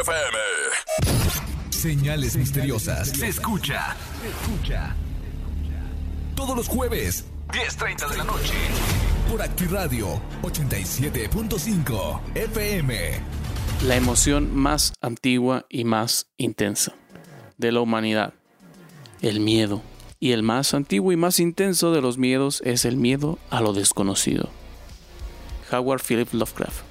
FM. Señales misteriosas. Se escucha. Se escucha. Todos los jueves, 10.30 de la noche. Por Actiradio 87.5 FM. La emoción más antigua y más intensa de la humanidad. El miedo. Y el más antiguo y más intenso de los miedos es el miedo a lo desconocido. Howard Philip Lovecraft.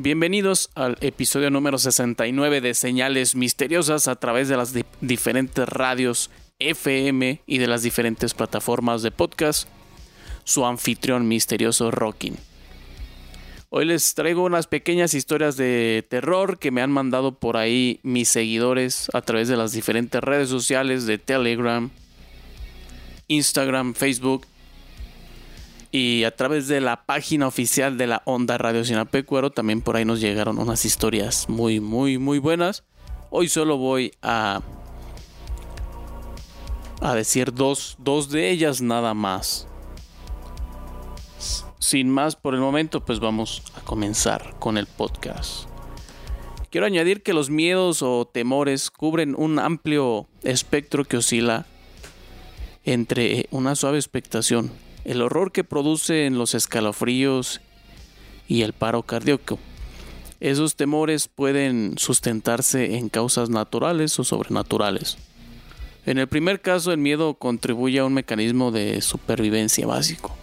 Bienvenidos al episodio número 69 de Señales Misteriosas a través de las diferentes radios FM y de las diferentes plataformas de podcast. Su anfitrión misterioso Rockin. Hoy les traigo unas pequeñas historias de terror que me han mandado por ahí mis seguidores a través de las diferentes redes sociales de Telegram, Instagram, Facebook y a través de la página oficial de la Onda Radio Sinapecuero también por ahí nos llegaron unas historias muy, muy, muy buenas. Hoy solo voy a, a decir dos, dos de ellas nada más. Sin más por el momento, pues vamos a comenzar con el podcast. Quiero añadir que los miedos o temores cubren un amplio espectro que oscila entre una suave expectación el horror que producen los escalofríos y el paro cardíaco. Esos temores pueden sustentarse en causas naturales o sobrenaturales. En el primer caso, el miedo contribuye a un mecanismo de supervivencia básico,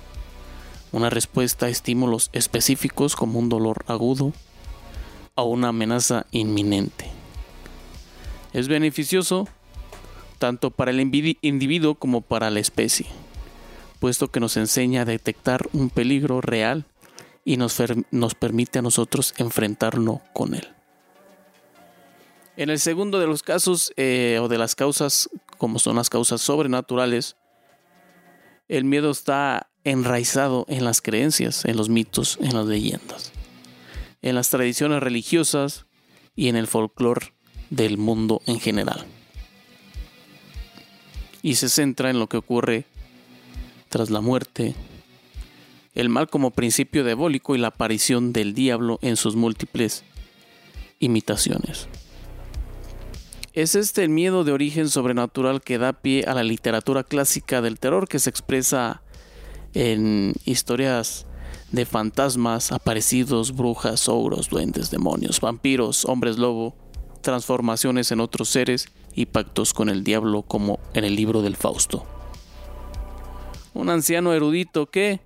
una respuesta a estímulos específicos como un dolor agudo o una amenaza inminente. Es beneficioso tanto para el individuo como para la especie puesto que nos enseña a detectar un peligro real y nos, nos permite a nosotros enfrentarlo con él. En el segundo de los casos eh, o de las causas, como son las causas sobrenaturales, el miedo está enraizado en las creencias, en los mitos, en las leyendas, en las tradiciones religiosas y en el folclore del mundo en general. Y se centra en lo que ocurre tras la muerte, el mal como principio diabólico y la aparición del diablo en sus múltiples imitaciones. Es este el miedo de origen sobrenatural que da pie a la literatura clásica del terror que se expresa en historias de fantasmas, aparecidos, brujas, ogros, duendes, demonios, vampiros, hombres lobo, transformaciones en otros seres y pactos con el diablo como en el libro del Fausto un anciano erudito que,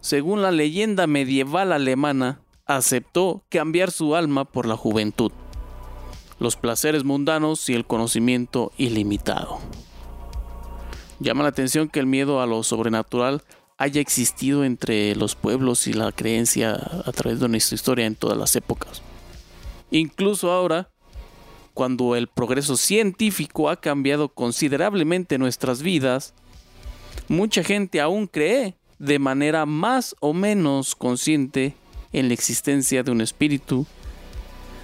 según la leyenda medieval alemana, aceptó cambiar su alma por la juventud, los placeres mundanos y el conocimiento ilimitado. Llama la atención que el miedo a lo sobrenatural haya existido entre los pueblos y la creencia a través de nuestra historia en todas las épocas. Incluso ahora, cuando el progreso científico ha cambiado considerablemente nuestras vidas, mucha gente aún cree de manera más o menos consciente en la existencia de un espíritu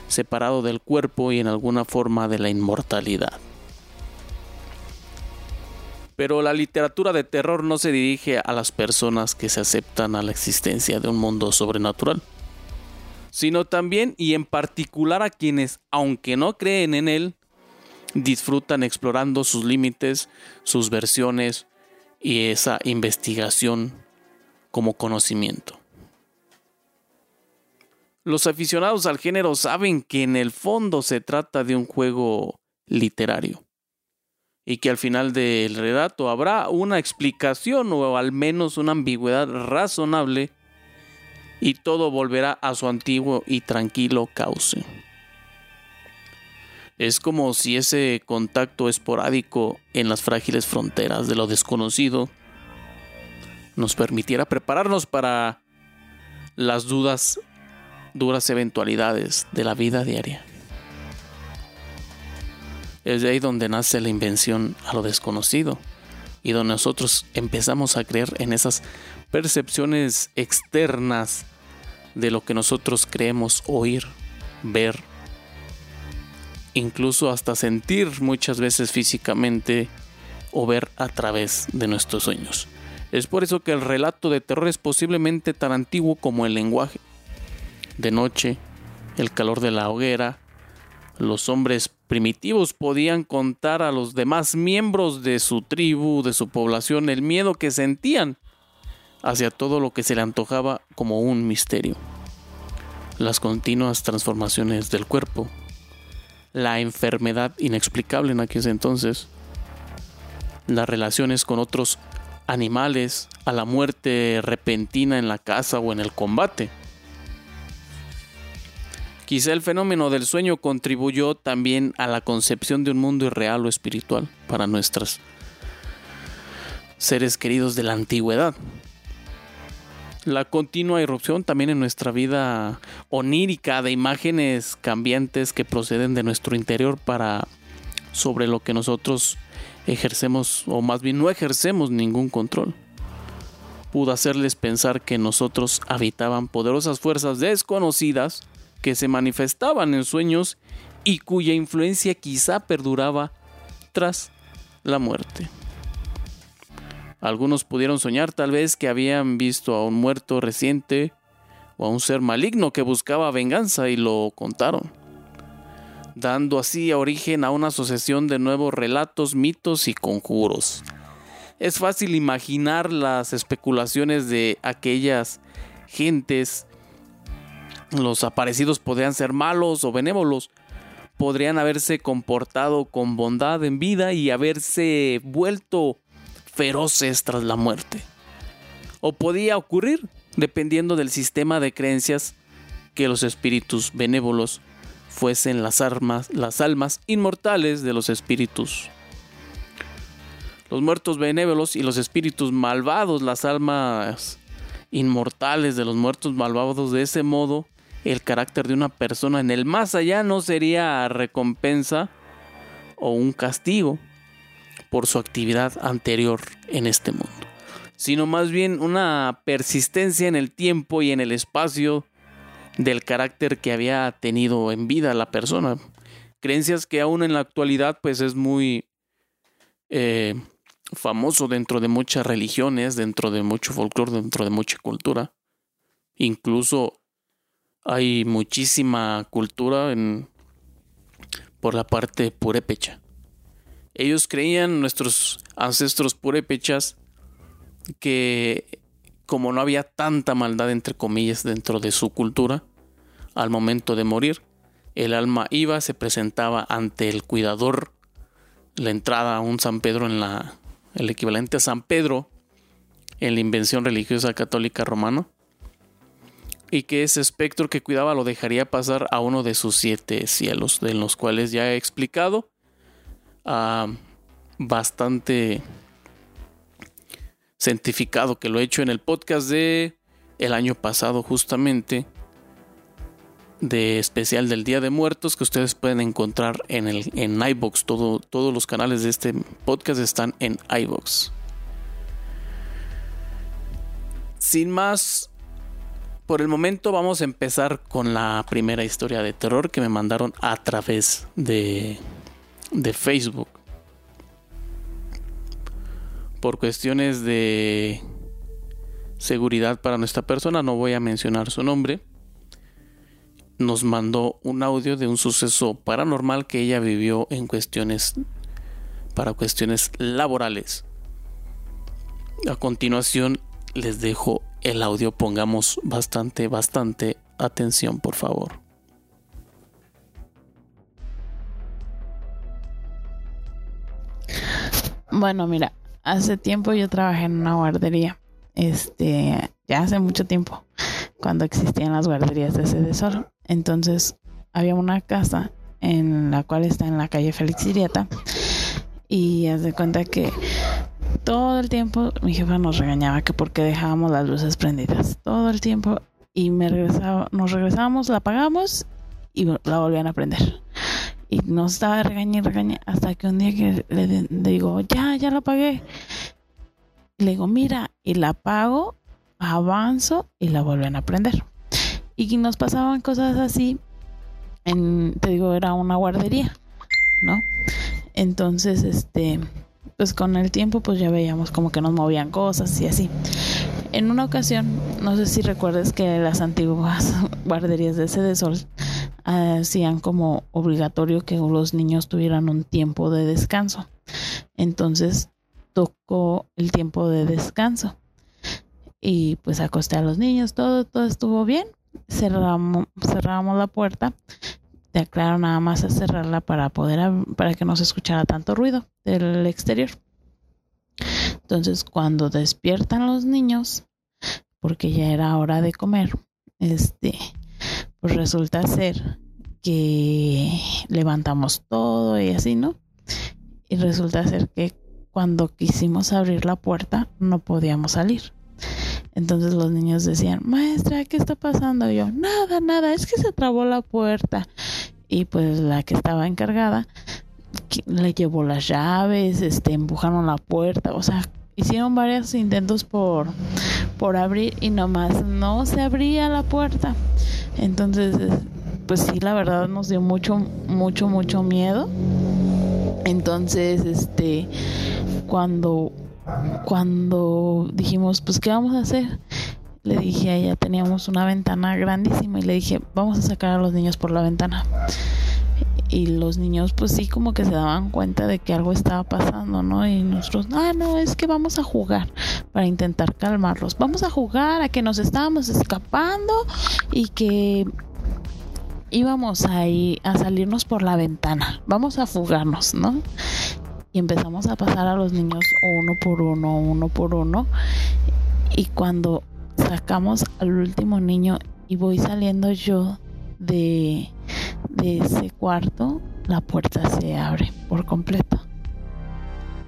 separado del cuerpo y en alguna forma de la inmortalidad. Pero la literatura de terror no se dirige a las personas que se aceptan a la existencia de un mundo sobrenatural, sino también y en particular a quienes, aunque no creen en él, disfrutan explorando sus límites, sus versiones, y esa investigación como conocimiento. Los aficionados al género saben que en el fondo se trata de un juego literario y que al final del relato habrá una explicación o al menos una ambigüedad razonable y todo volverá a su antiguo y tranquilo cauce. Es como si ese contacto esporádico en las frágiles fronteras de lo desconocido nos permitiera prepararnos para las dudas, duras eventualidades de la vida diaria. Es de ahí donde nace la invención a lo desconocido y donde nosotros empezamos a creer en esas percepciones externas de lo que nosotros creemos oír, ver incluso hasta sentir muchas veces físicamente o ver a través de nuestros sueños. Es por eso que el relato de terror es posiblemente tan antiguo como el lenguaje. De noche, el calor de la hoguera, Los hombres primitivos podían contar a los demás miembros de su tribu, de su población, el miedo que sentían hacia todo lo que se le antojaba como un misterio. Las continuas transformaciones del cuerpo, la enfermedad inexplicable en aquel entonces, las relaciones con otros animales, a la muerte repentina en la casa o en el combate. Quizá el fenómeno del sueño contribuyó también a la concepción de un mundo irreal o espiritual para nuestros seres queridos de la antigüedad. La continua irrupción también en nuestra vida onírica de imágenes cambiantes que proceden de nuestro interior para sobre lo que nosotros ejercemos, o más bien no ejercemos ningún control. Pudo hacerles pensar que nosotros habitaban poderosas fuerzas desconocidas que se manifestaban en sueños y cuya influencia quizá perduraba tras la muerte. Algunos pudieron soñar tal vez que habían visto a un muerto reciente o a un ser maligno que buscaba venganza y lo contaron dando así origen a una asociación de nuevos relatos, mitos y conjuros. Es fácil imaginar las especulaciones de aquellas gentes. Los aparecidos podrían ser malos o benévolos, podrían haberse comportado con bondad en vida y haberse vuelto feroces tras la muerte. O podía ocurrir, dependiendo del sistema de creencias, que los espíritus benévolos fuesen las, armas, las almas inmortales de los espíritus. Los muertos benévolos y los espíritus malvados, las almas inmortales de los muertos malvados, de ese modo el carácter de una persona en el más allá no sería recompensa o un castigo por su actividad anterior en este mundo, sino más bien una persistencia en el tiempo y en el espacio del carácter que había tenido en vida la persona. Creencias que aún en la actualidad pues es muy eh, famoso dentro de muchas religiones, dentro de mucho folclore, dentro de mucha cultura. Incluso hay muchísima cultura por la parte purépecha. Ellos creían, nuestros ancestros purépechas, que como no había tanta maldad entre comillas dentro de su cultura, al momento de morir, el alma iba, se presentaba ante el cuidador, la entrada a un San Pedro en la, el equivalente a San Pedro en la invención religiosa católica romana, y que ese espectro que cuidaba lo dejaría pasar a uno de sus siete cielos, de los cuales ya he explicado ah, bastante cientificado que lo he hecho en el podcast de el año pasado justamente de especial del Día de Muertos que ustedes pueden encontrar en el en iBox. Todo, todos los canales de este podcast están en iBox. Sin más, por el momento vamos a empezar con la primera historia de terror que me mandaron a través de, de Facebook por cuestiones de seguridad para nuestra persona, no voy a mencionar su nombre, nos mandó un audio de un suceso paranormal que ella vivió en cuestiones para cuestiones laborales. A continuación les dejo el audio, pongamos bastante, bastante atención, por favor. Bueno, mira, hace tiempo yo trabajé en una guardería. Este, ya hace mucho tiempo, cuando existían las guarderías de sede sol. Entonces, había una casa en la cual está en la calle Félix Irieta. Y haz de cuenta que todo el tiempo mi jefa nos regañaba que porque dejábamos las luces prendidas. Todo el tiempo. Y me regresaba, nos regresábamos, la apagamos y la volvían a prender. Y nos estaba regañando y regañando hasta que un día que le, digo, ya, ya la apagué. Le digo, mira, y la apago, avanzo y la vuelven a prender. Y nos pasaban cosas así, en, te digo, era una guardería, ¿no? Entonces, este, pues con el tiempo, pues ya veíamos como que nos movían cosas y así. En una ocasión, no sé si recuerdas que las antiguas guarderías de Sede Sol hacían como obligatorio que los niños tuvieran un tiempo de descanso. Entonces tocó el tiempo de descanso. Y pues acosté a los niños, todo, todo estuvo bien. Cerramos, cerramos la puerta. Te aclaro nada más a cerrarla para poder para que no se escuchara tanto ruido del exterior. Entonces, cuando despiertan los niños, porque ya era hora de comer, este, pues resulta ser que levantamos todo y así, ¿no? Y resulta ser que cuando quisimos abrir la puerta no podíamos salir. Entonces los niños decían, maestra, ¿qué está pasando? yo, nada, nada, es que se trabó la puerta. Y pues la que estaba encargada le llevó las llaves, este, empujaron la puerta, o sea, hicieron varios intentos por, por abrir y nomás no se abría la puerta. Entonces, pues sí, la verdad nos dio mucho, mucho, mucho miedo. Entonces, este, cuando, cuando dijimos, pues, ¿qué vamos a hacer? Le dije a ella, teníamos una ventana grandísima y le dije, vamos a sacar a los niños por la ventana y los niños pues sí como que se daban cuenta de que algo estaba pasando, ¿no? Y nosotros, ah, no, es que vamos a jugar para intentar calmarlos. Vamos a jugar a que nos estábamos escapando y que íbamos a, a salirnos por la ventana. Vamos a fugarnos, ¿no? Y empezamos a pasar a los niños uno por uno, uno por uno. Y cuando sacamos al último niño y voy saliendo yo de de ese cuarto, la puerta se abre por completo.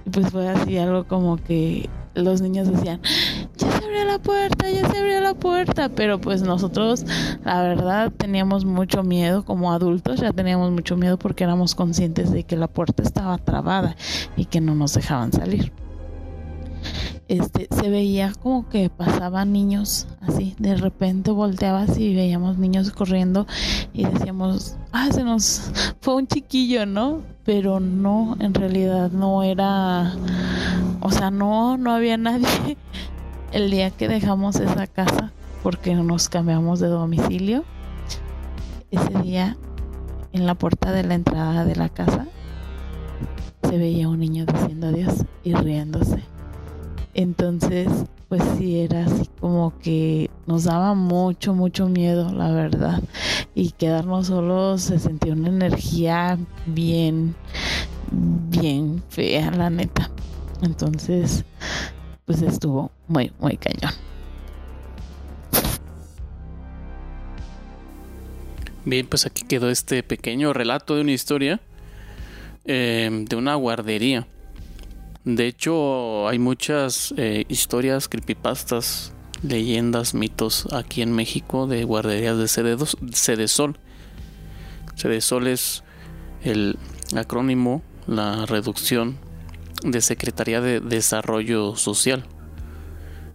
Y pues fue así algo como que los niños decían, ya se abrió la puerta, ya se abrió la puerta, pero pues nosotros la verdad teníamos mucho miedo como adultos, ya teníamos mucho miedo porque éramos conscientes de que la puerta estaba trabada y que no nos dejaban salir este, se veía como que pasaban niños así, de repente volteabas y veíamos niños corriendo y decíamos, ah, se nos fue un chiquillo, ¿no? Pero no, en realidad no era, o sea, no, no había nadie. El día que dejamos esa casa, porque nos cambiamos de domicilio, ese día en la puerta de la entrada de la casa se veía un niño diciendo adiós y riéndose. Entonces, pues sí, era así como que nos daba mucho, mucho miedo, la verdad. Y quedarnos solos se sentía una energía bien, bien fea, la neta. Entonces, pues estuvo muy, muy cañón. Bien, pues aquí quedó este pequeño relato de una historia eh, de una guardería. De hecho, hay muchas eh, historias, creepypastas, leyendas, mitos aquí en México de guarderías de Cedesol. Cedesol es el acrónimo, la reducción de Secretaría de Desarrollo Social.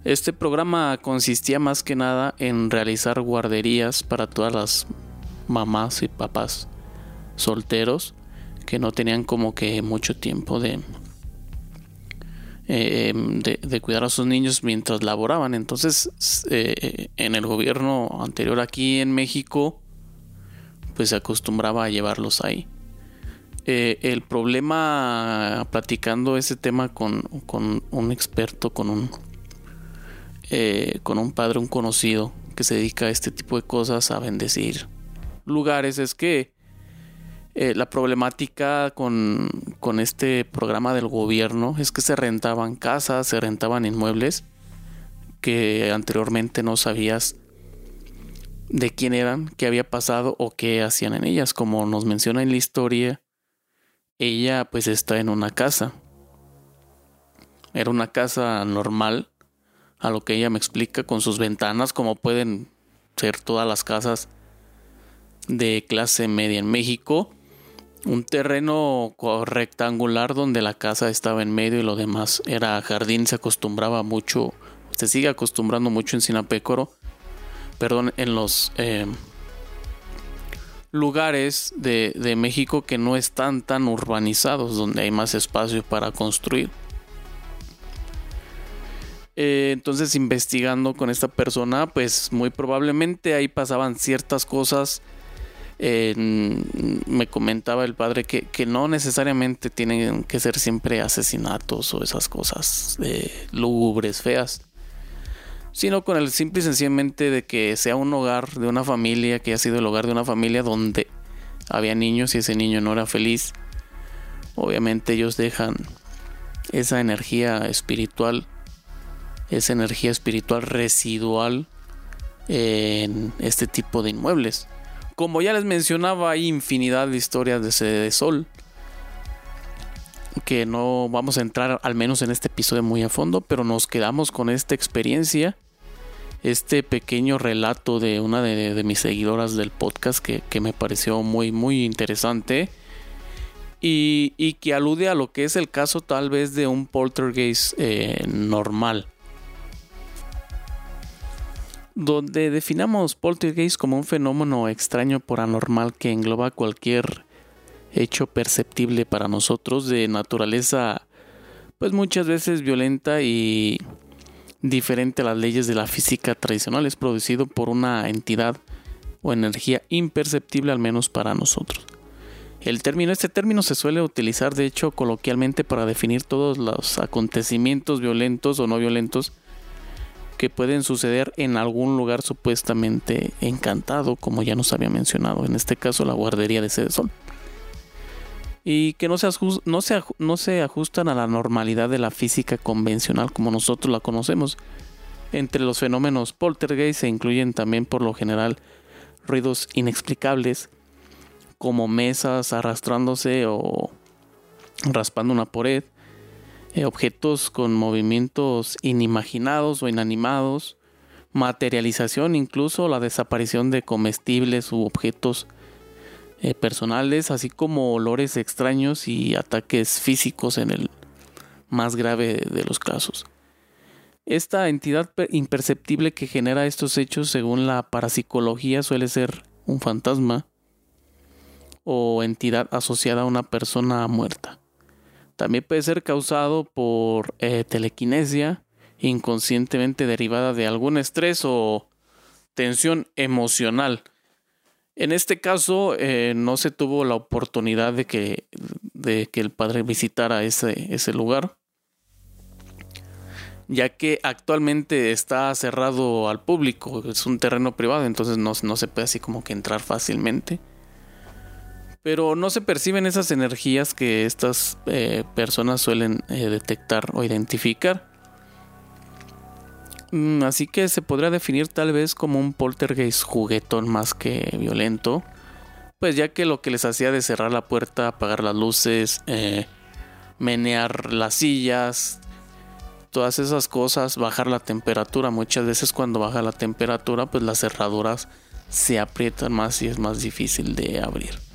Este programa consistía más que nada en realizar guarderías para todas las mamás y papás solteros que no tenían como que mucho tiempo de eh, de, cuidar a sus niños mientras laboraban. Entonces, eh, en el gobierno anterior aquí en México, pues se acostumbraba a llevarlos ahí. Eh, el problema, platicando ese tema con, con un experto, con un, con un padre, un conocido que se dedica a este tipo de cosas, a bendecir lugares, es que eh, la problemática con, este programa del gobierno es que se rentaban casas, se rentaban inmuebles que anteriormente no sabías de quién eran, qué había pasado o qué hacían en ellas. Como nos menciona en la historia, ella pues está en una casa. Era una casa normal, a lo que ella me explica, con sus ventanas, como pueden ser todas las casas de clase media en México un terreno rectangular donde la casa estaba en medio y lo demás era jardín. Se acostumbraba mucho, se sigue acostumbrando mucho en Sinapécoro, perdón, en los eh, lugares de, México que no están tan urbanizados, donde hay más espacio para construir. Eh, entonces, investigando con esta persona, pues muy probablemente ahí pasaban ciertas cosas me comentaba el padre que, no necesariamente tienen que ser siempre asesinatos o esas cosas lúgubres, feas, sino con el simple y sencillamente de que sea un hogar de una familia, que haya sido el hogar de una familia donde había niños y ese niño no era feliz. Obviamente ellos dejan esa energía espiritual, esa energía espiritual residual en este tipo de inmuebles. Como ya les mencionaba, hay infinidad de historias de de sol. Que no vamos a entrar al menos en este episodio muy a fondo, pero nos quedamos con esta experiencia. Este pequeño relato de una de, mis seguidoras del podcast que, me pareció muy, muy interesante. Y, que alude a lo que es el caso tal vez de un poltergeist eh, normal donde definamos poltergeist como un fenómeno extraño por anormal que engloba cualquier hecho perceptible para nosotros de naturaleza pues muchas veces violenta y diferente a las leyes de la física tradicional es producido por una entidad o energía imperceptible al menos para nosotros. El término, este término se suele utilizar de hecho coloquialmente para definir todos los acontecimientos violentos o no violentos que pueden suceder en algún lugar supuestamente encantado, como ya nos había mencionado, en este caso la guardería de Sede Sol. Y que no se, no, no se ajustan a la normalidad de la física convencional como nosotros la conocemos. Entre los fenómenos poltergeist se incluyen también por lo general ruidos inexplicables, como mesas arrastrándose o raspando una pared, eh, objetos con movimientos inimaginados o inanimados, materialización, incluso la desaparición de comestibles u objetos eh, personales, así como olores extraños y ataques físicos en el más grave de los casos. Esta entidad imperceptible que genera estos hechos, según la parapsicología, suele ser un fantasma o entidad asociada a una persona muerta. También puede ser causado por eh, telequinesia inconscientemente derivada de algún estrés o tensión emocional. En este caso eh, no se tuvo la oportunidad de que, de que el padre visitara ese, ese lugar, ya que actualmente está cerrado al público, es un terreno privado, entonces no, no se puede así como que entrar fácilmente pero no se perciben esas energías que estas eh, personas suelen eh, detectar o identificar. Mm, así que se podría definir tal vez como un poltergeist juguetón más que violento. Pues ya que lo que les hacía de cerrar la puerta, apagar las luces, eh, menear las sillas, todas esas cosas, bajar la temperatura. Muchas veces cuando baja la temperatura, pues las cerraduras se aprietan más y es más difícil de abrir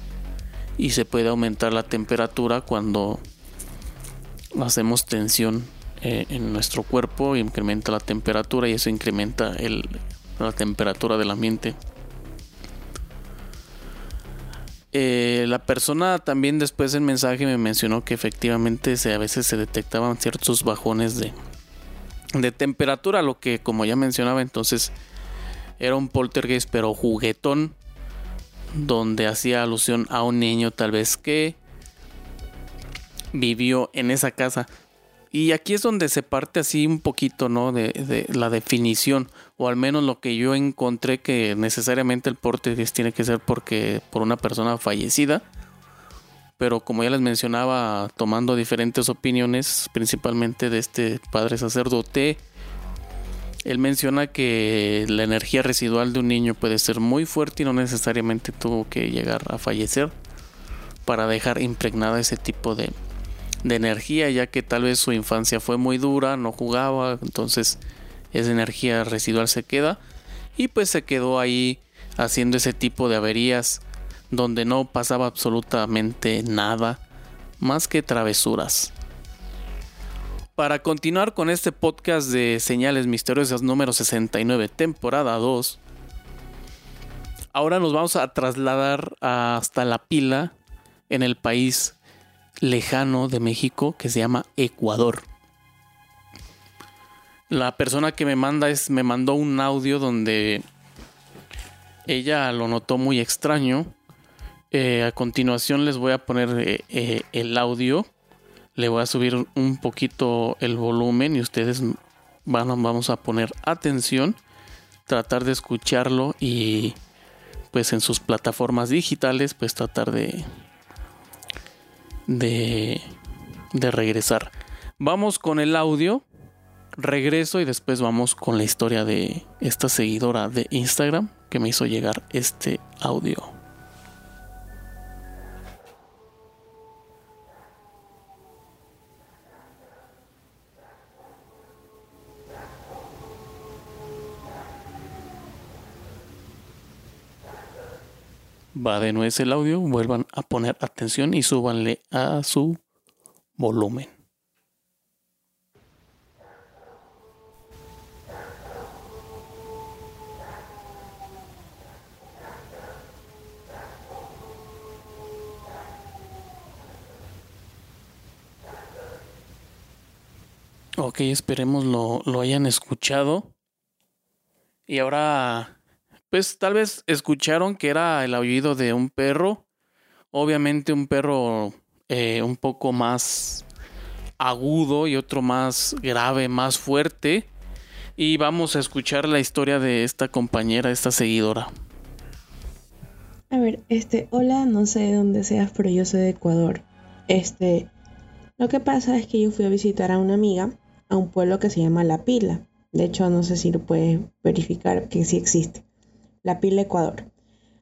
y se puede aumentar la temperatura cuando hacemos tensión eh, en nuestro cuerpo incrementa la temperatura y eso incrementa la temperatura del ambiente. Eh, la persona también después del mensaje me mencionó que efectivamente se, a veces se detectaban ciertos bajones de, de temperatura, lo que como ya mencionaba entonces era un poltergeist pero juguetón donde hacía alusión a un niño tal vez que vivió en esa casa. Y aquí es donde se parte así un poquito, ¿no? De, la definición, o al menos lo que yo encontré que necesariamente el porte tiene que ser porque por una persona fallecida. Pero como ya les mencionaba, tomando diferentes opiniones, principalmente de este padre sacerdote, él menciona que la energía residual de un niño puede ser muy fuerte y no necesariamente tuvo que llegar a fallecer para dejar impregnada ese tipo de, energía, ya que tal vez su infancia fue muy dura, no jugaba, entonces esa energía residual se queda y pues se quedó ahí haciendo ese tipo de averías donde no pasaba absolutamente nada más que travesuras. Para continuar con este podcast de Señales Misteriosas número 69, temporada 2, ahora nos vamos a trasladar hasta la pila en el país lejano de México que se llama Ecuador. La persona que me manda es me mandó un audio donde ella lo notó muy extraño Eh, a continuación les voy a poner eh, eh, el audio. Le voy a subir un poquito el volumen y ustedes van, vamos a poner atención, tratar de escucharlo y pues en sus plataformas digitales pues tratar de de, de regresar. Vamos con el audio, regreso y después vamos con la historia de esta seguidora de Instagram que me hizo llegar este audio. Va de nuevo el audio, vuelvan a poner atención y súbanle a su volumen. Ok, esperemos lo, lo hayan escuchado. Y ahora pues tal vez escucharon que era el aullido de un perro. Obviamente un perro eh, un poco más agudo y otro más grave, más fuerte. Y vamos a escuchar la historia de esta compañera, esta seguidora. A ver, este, hola, no sé de dónde seas, pero yo soy de Ecuador. Este, lo que pasa es que yo fui a visitar a una amiga a un pueblo que se llama La Pila. De hecho, no sé si lo puedes verificar que sí existe. La Pila Ecuador.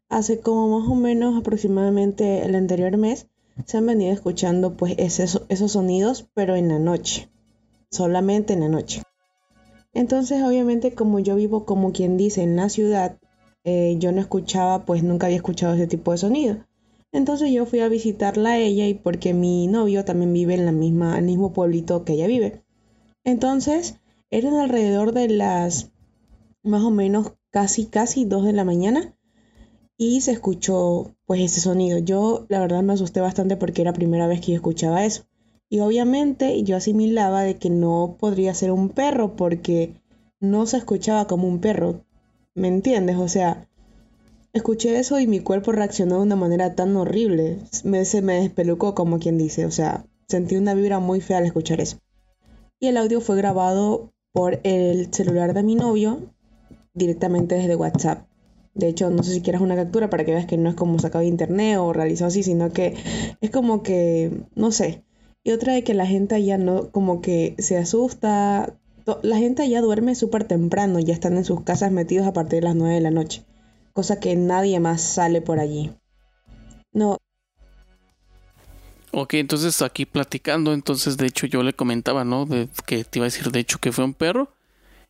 Hace como más o menos aproximadamente el anterior mes se han venido escuchando pues esos, sonidos, pero en la noche, solamente en la noche. Entonces obviamente como yo vivo como quien dice en la ciudad, eh, yo no escuchaba, pues nunca había escuchado ese tipo de sonido. Entonces yo fui a visitarla a ella y porque mi novio también vive en la misma, el mismo pueblito que ella vive. Entonces eran alrededor de las más o menos casi, casi 2 de la mañana y se escuchó pues ese sonido. Yo la verdad me asusté bastante porque era la primera vez que yo escuchaba eso. Y obviamente yo asimilaba de que no podría ser un perro porque no se escuchaba como un perro. ¿Me entiendes? O sea, escuché eso y mi cuerpo reaccionó de una manera tan horrible. Me, se me despelucó como quien dice. O sea, sentí una vibra muy fea al escuchar eso. Y el audio fue grabado por el celular de mi novio directamente desde WhatsApp. De hecho, no sé si quieras una captura para que veas que no es como sacado de internet o realizado así, sino que es como que, no sé. Y otra de que la gente allá no, como que se asusta. La gente allá duerme súper temprano, ya están en sus casas metidos a partir de las 9 de la noche. Cosa que nadie más sale por allí. No. Ok, entonces aquí platicando, entonces de hecho yo le comentaba, ¿no? De, que te iba a decir de hecho que fue un perro.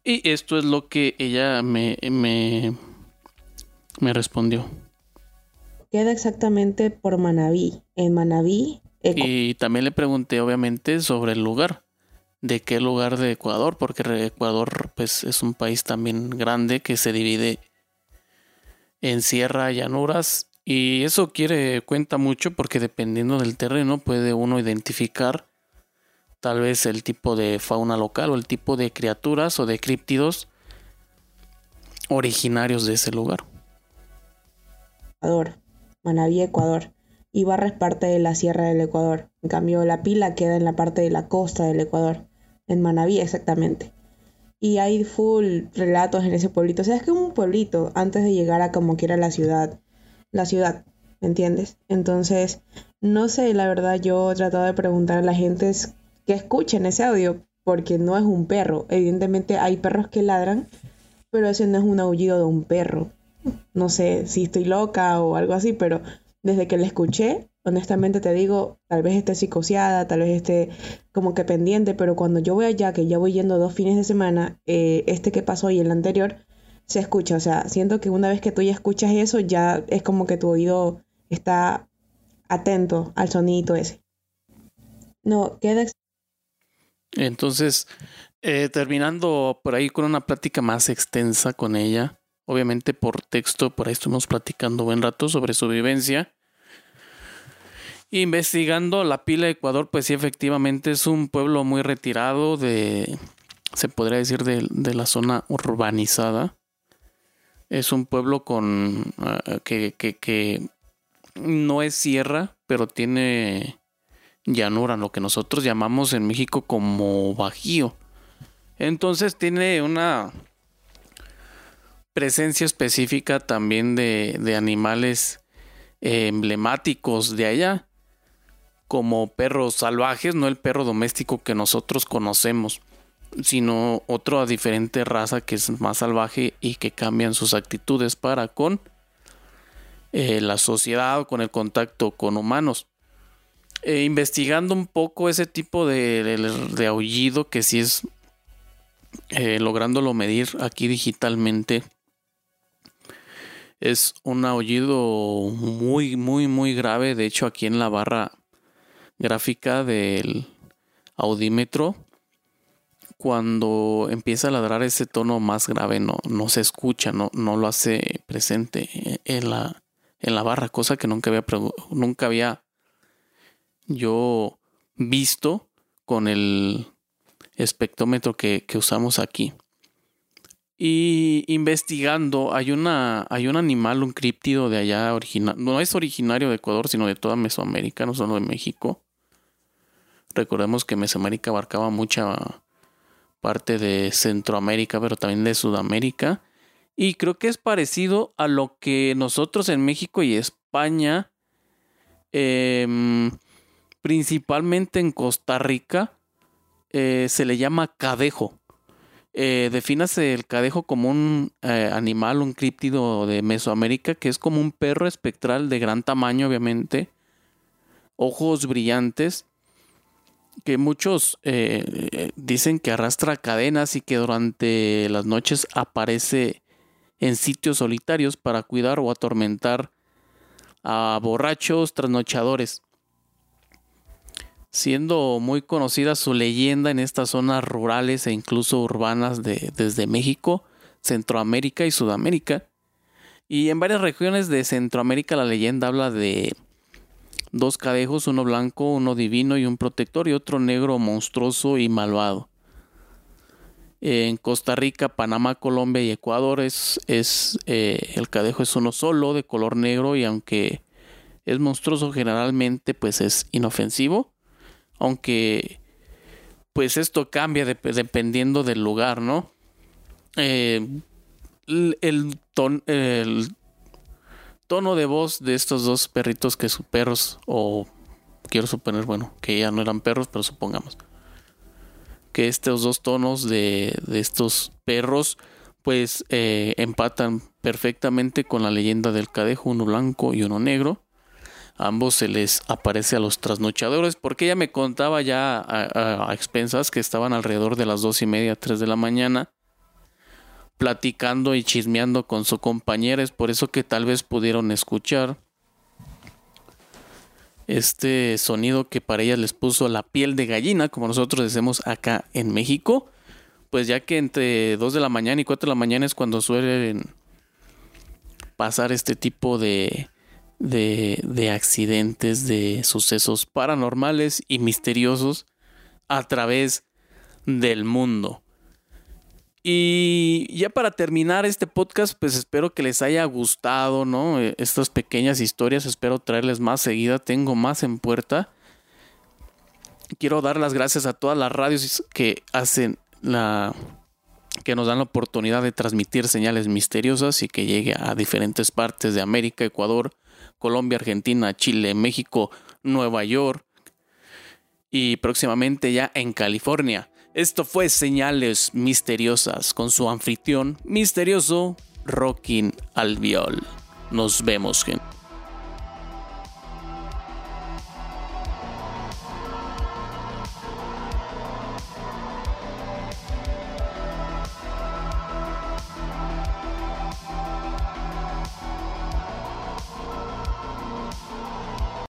Y esto es lo que ella me, me, me respondió. Queda exactamente por Manabí. En Manabí. Y también le pregunté, obviamente, sobre el lugar. ¿De qué lugar de Ecuador? Porque Ecuador, pues, es un país también grande que se divide en sierra, llanuras. Y eso quiere cuenta mucho porque dependiendo del terreno puede uno identificar tal vez el tipo de fauna local o el tipo de criaturas o de críptidos originarios de ese lugar. Ecuador, Manaví, Ecuador. Ibarra es parte de la sierra del Ecuador. En cambio, la pila queda en la parte de la costa del Ecuador. En Manaví, exactamente. Y hay full relatos en ese pueblito. O sea, es que un pueblito antes de llegar a como quiera la ciudad. La ciudad, ¿me entiendes? Entonces, no sé, la verdad, yo he tratado de preguntar a la gente que escuchen ese audio, porque no es un perro. Evidentemente hay perros que ladran, pero ese no es un aullido de un perro. No sé si estoy loca o algo así, pero desde que la escuché, honestamente te digo, tal vez esté psicoseada, tal vez esté como que pendiente, pero cuando yo voy allá, que ya voy yendo dos fines de semana, eh, este que pasó y el anterior, se escucha. O sea, siento que una vez que tú ya escuchas eso, ya es como que tu oído está atento al sonido ese. No, queda entonces, eh, terminando por ahí con una plática más extensa con ella, obviamente por texto, por ahí estuvimos platicando buen rato sobre su vivencia. Investigando la pila de Ecuador, pues sí, efectivamente es un pueblo muy retirado de, se podría decir, de, la zona urbanizada. Es un pueblo con, ah, que, que, no es sierra, pero tiene llanura, lo que nosotros llamamos en México como bajío. Entonces tiene una presencia específica también de, animales eh, emblemáticos de allá, como perros salvajes, no el perro doméstico que nosotros conocemos, sino otra diferente raza que es más salvaje y que cambian sus actitudes para con eh, la sociedad o con el contacto con humanos. Eh, investigando un poco ese tipo de, aullido que si es lográndolo medir aquí digitalmente es un aullido muy, muy, muy grave. De hecho, aquí en la barra gráfica del audímetro, cuando empieza a ladrar ese tono más grave, no, no se escucha, no, no lo hace presente en la, en la barra, cosa que nunca había, nunca había yo visto con el espectrómetro que usamos aquí. Y investigando, hay una, hay un animal, un críptido de allá original, no es originario de Ecuador, sino de toda Mesoamérica, no solo de México. Recordemos que Mesoamérica abarcaba mucha parte de Centroamérica, pero también de Sudamérica. Y creo que es parecido a lo que nosotros en México y España, em, principalmente en Costa Rica, eh, se le llama cadejo. Eh, defínase el cadejo como un eh, animal, un críptido de Mesoamérica, que es como un perro espectral de gran tamaño, obviamente, ojos brillantes, que muchos eh, dicen que arrastra cadenas y que durante las noches aparece en sitios solitarios para cuidar o atormentar a borrachos trasnochadores siendo muy conocida su leyenda en estas zonas rurales e incluso urbanas de, desde México, Centroamérica y Sudamérica. Y en varias regiones de Centroamérica la leyenda habla de dos cadejos, uno blanco, uno divino y un protector y otro negro monstruoso y malvado. En Costa Rica, Panamá, Colombia y Ecuador es, es eh, el cadejo es uno solo de color negro y aunque es monstruoso generalmente pues es inofensivo aunque pues esto cambia dependiendo del lugar, ¿no? Eh, el, tono de voz de estos dos perritos que son perros, o quiero suponer, bueno, que ya no eran perros, pero supongamos que estos dos tonos de, estos perros pues eh, empatan perfectamente con la leyenda del cadejo, uno blanco y uno negro ambos se les aparece a los trasnochadores, porque ella me contaba ya a, expensas que estaban alrededor de las dos y media, tres de la mañana, platicando y chismeando con su compañera, es por eso que tal vez pudieron escuchar este sonido que para ellas les puso la piel de gallina, como nosotros decimos acá en México, pues ya que entre dos de la mañana y cuatro de la mañana es cuando suelen pasar este tipo de de, accidentes, de sucesos paranormales y misteriosos a través del mundo. Y ya para terminar este podcast, pues espero que les haya gustado, ¿no? E, estas pequeñas historias, espero traerles más seguida, tengo más en puerta. Quiero dar las gracias a todas las radios que hacen la que nos dan la oportunidad de transmitir señales misteriosas y que llegue a diferentes partes de América, Ecuador, Colombia, Argentina, Chile, México, Nueva York y próximamente ya en California. Esto fue Señales Misteriosas con su anfitrión misterioso Rockin Albiol. Nos vemos, gente.